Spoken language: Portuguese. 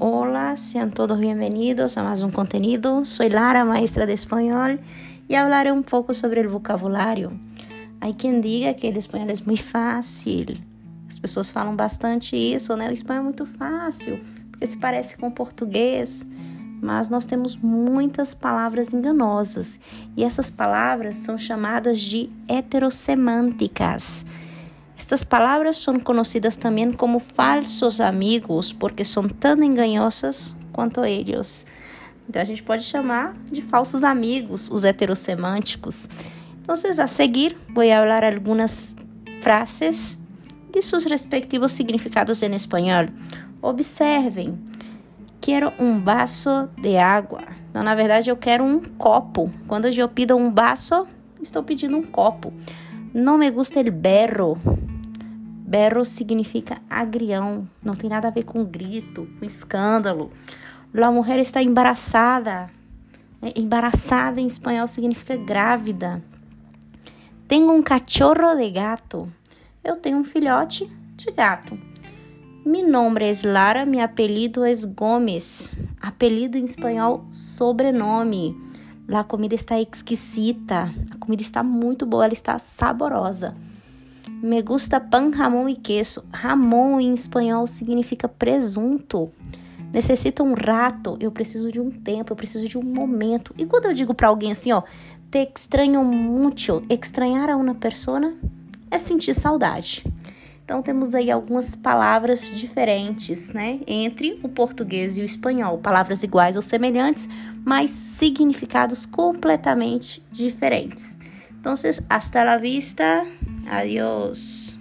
Hola, sean todos bienvenidos a más un contenido. Soy Lara, maestra de español, y hablaré un poco sobre el vocabulario. Hay quien diga que el español es muy fácil. As pessoas falam bastante isso, né? O espanhol é muito fácil, porque se parece com o português, mas nós temos muitas palavras enganosas, e essas palavras são chamadas de heterosemânticas. Estas palavras são conhecidas também como falsos amigos, porque são tão enganosas quanto eles. Então a gente pode chamar de falsos amigos os heterosemânticos. Então, a seguir, vou falar algumas frases e seus respectivos significados em espanhol. Observem. Quero um vaso de água. Então, na verdade, eu quero um copo. Quando eu pido um vaso, estou pedindo um copo. Não me gusta el berro. Berro significa agrião, não tem nada a ver com grito, com escândalo. La mulher está embaraçada. É, embaraçada em espanhol significa grávida. Tenho um cachorro de gato. Eu tenho um filhote de gato. Mi nombre es Lara, mi apelido es Gomes. Apelido em espanhol, sobrenome. Lá a comida está exquisita. A comida está muito boa, ela está saborosa. Me gusta pan, ramon e queso. Ramon em espanhol significa presunto. Necessito um rato, eu preciso de um tempo, eu preciso de um momento. E quando eu digo para alguém assim, ó, te extraño mucho, extrañar a uma persona é sentir saudade. Então temos aí algumas palavras diferentes, né, entre o português e o espanhol, palavras iguais ou semelhantes, mas significados completamente diferentes. Então, hasta la vista. Adiós.